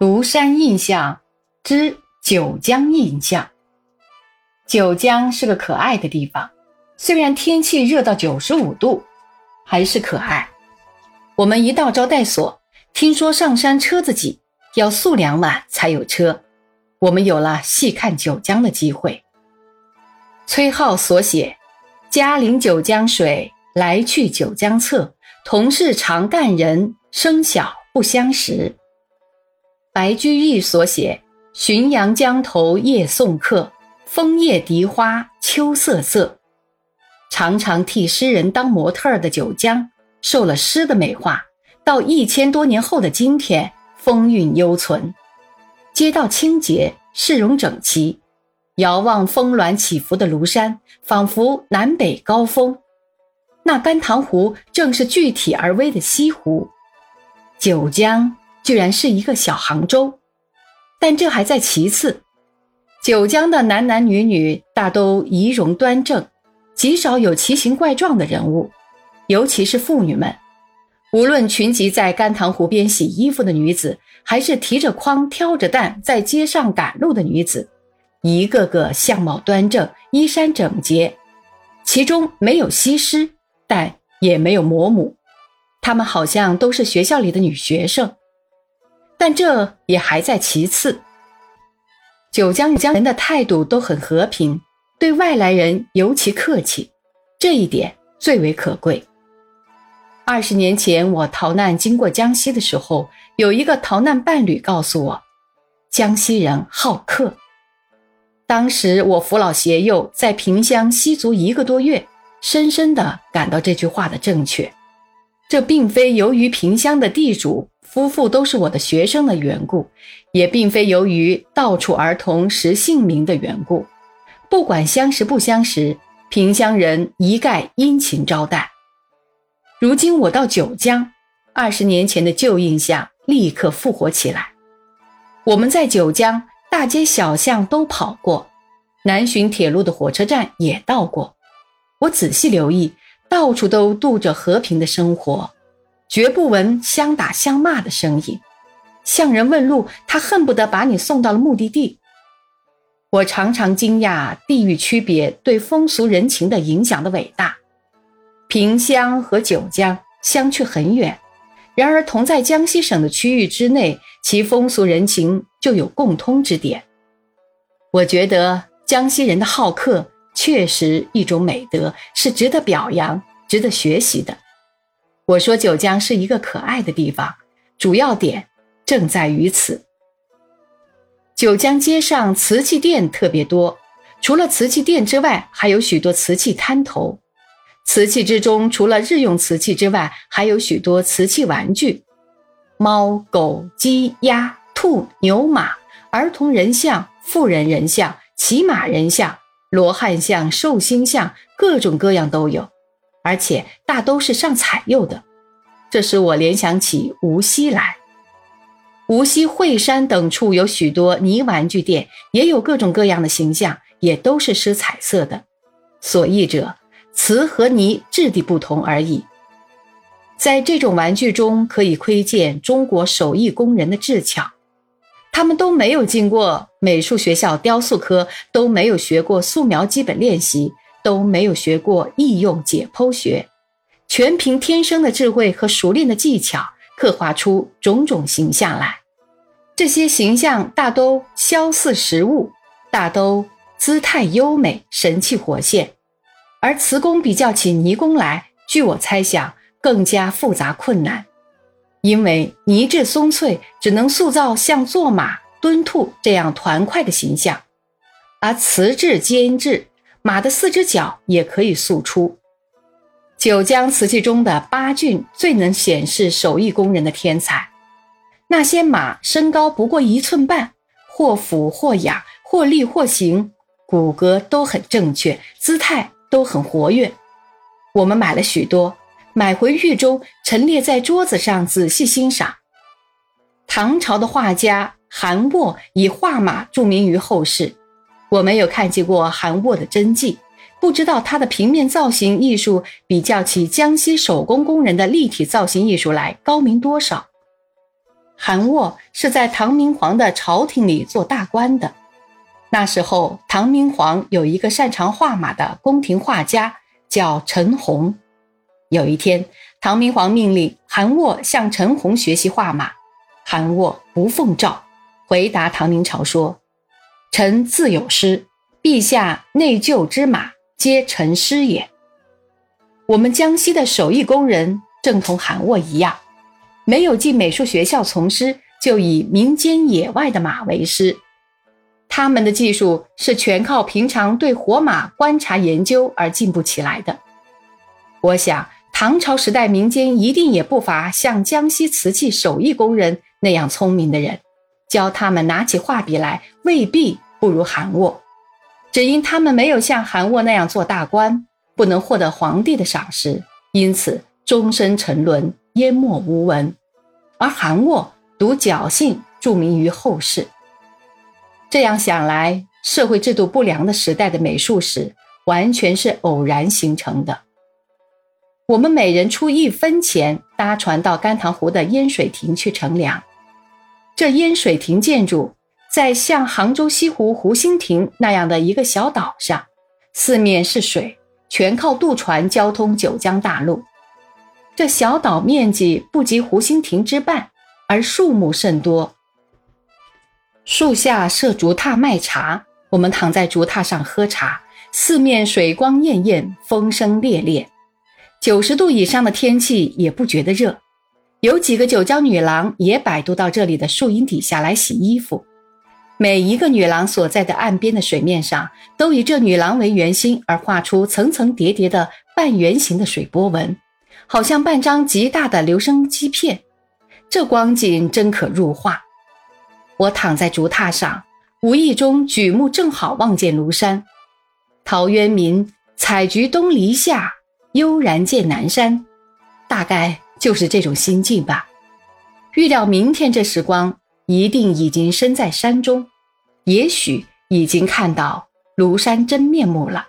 庐山印象之九江印象。九江是个可爱的地方，虽然天气热到九十五度，还是可爱。我们一到招待所，听说上山车子挤，要宿两晚才有车，我们有了细看九江的机会。崔颢所写：“嘉陵九江水，来去九江侧。同是长干人，生小不相识。”白居易所写：“浔阳江头夜送客，枫叶荻花秋瑟瑟。”常常替诗人当模特儿的九江，受了诗的美化，到一千多年后的今天，风韵犹存。街道清洁，市容整齐。遥望峰峦起伏的庐山，仿佛南北高峰。那甘棠湖正是具体而微的西湖，九江居然是一个小杭州。但这还在其次，九江的男男女女大都仪容端正，极少有奇形怪状的人物，尤其是妇女们，无论群集在甘棠湖边洗衣服的女子，还是提着筐挑着担在街上赶路的女子。一个个相貌端正，衣衫整洁，其中没有西施，但也没有魔母，她们好像都是学校里的女学生。但这也还在其次。九江江人的态度都很和平，对外来人尤其客气，这一点最为可贵。二十年前我逃难经过江西的时候，有一个逃难伴侣告诉我，江西人好客。当时我扶老携幼在萍乡吸足一个多月，深深地感到这句话的正确。这并非由于萍乡的地主夫妇都是我的学生的缘故，也并非由于到处儿童识姓名的缘故。不管相识不相识，萍乡人一概殷勤招待。如今我到九江，二十年前的旧印象立刻复活起来。我们在九江。大街小巷都跑过，南浔铁路的火车站也到过。我仔细留意，到处都度着和平的生活，绝不闻相打相骂的声音。向人问路，他恨不得把你送到了目的地。我常常惊讶地域区别对风俗人情的影响的伟大。萍乡和九江相去很远。然而，同在江西省的区域之内，其风俗人情就有共通之点。我觉得江西人的好客确实一种美德，是值得表扬、值得学习的。我说九江是一个可爱的地方，主要点正在于此。九江街上瓷器店特别多，除了瓷器店之外，还有许多瓷器摊头。瓷器之中，除了日用瓷器之外，还有许多瓷器玩具，猫、狗、鸡、鸭、兔、牛、马，儿童人像、妇人人像、骑马人像、罗汉像、寿星像，各种各样都有，而且大都是上彩釉的。这使我联想起无锡来，无锡惠山等处有许多泥玩具店，也有各种各样的形象，也都是施彩色的。所译者。瓷和泥质地不同而已。在这种玩具中，可以窥见中国手艺工人的智巧。他们都没有经过美术学校雕塑科，都没有学过素描基本练习，都没有学过易用解剖学，全凭天生的智慧和熟练的技巧，刻画出种种形象来。这些形象大都肖似实物，大都姿态优美，神气活现。而瓷工比较起泥工来，据我猜想更加复杂困难，因为泥质松脆，只能塑造像坐马、蹲兔这样团块的形象，而瓷质坚质，马的四只脚也可以塑出。九江瓷器中的八骏最能显示手艺工人的天才，那些马身高不过一寸半，或俯或仰，或立或行，骨骼都很正确，姿态。都很活跃，我们买了许多，买回狱中陈列在桌子上仔细欣赏。唐朝的画家韩沃以画马著名于后世，我没有看见过韩沃的真迹，不知道他的平面造型艺术比较起江西手工工人的立体造型艺术来高明多少。韩沃是在唐明皇的朝廷里做大官的。那时候，唐明皇有一个擅长画马的宫廷画家，叫陈洪。有一天，唐明皇命令韩沃向陈洪学习画马，韩沃不奉诏，回答唐明朝说：“臣自有师，陛下内就之马，皆臣师也。”我们江西的手艺工人正同韩沃一样，没有进美术学校从师，就以民间野外的马为师。他们的技术是全靠平常对活马观察研究而进步起来的。我想，唐朝时代民间一定也不乏像江西瓷器手艺工人那样聪明的人，教他们拿起画笔来，未必不如韩沃，只因他们没有像韩沃那样做大官。不能获得皇帝的赏识，因此终身沉沦，淹没无闻。而韩沃独侥幸著名于后世。这样想来，社会制度不良的时代的美术史完全是偶然形成的。我们每人出一分钱搭船到甘棠湖的烟水亭去乘凉。这烟水亭建筑在像杭州西湖湖心亭那样的一个小岛上，四面是水。全靠渡船交通九江大陆。这小岛面积不及湖心亭之半，而树木甚多。树下设竹榻卖茶，我们躺在竹榻上喝茶，四面水光潋滟，风声烈烈。九十度以上的天气也不觉得热。有几个九江女郎也摆渡到这里的树荫底下来洗衣服。每一个女郎所在的岸边的水面上，都以这女郎为圆心而画出层层叠叠的半圆形的水波纹，好像半张极大的留声机片。这光景真可入画。我躺在竹榻上，无意中举目正好望见庐山。陶渊明“采菊东篱下，悠然见南山”，大概就是这种心境吧。预料明天这时光。一定已经身在山中，也许已经看到庐山真面目了。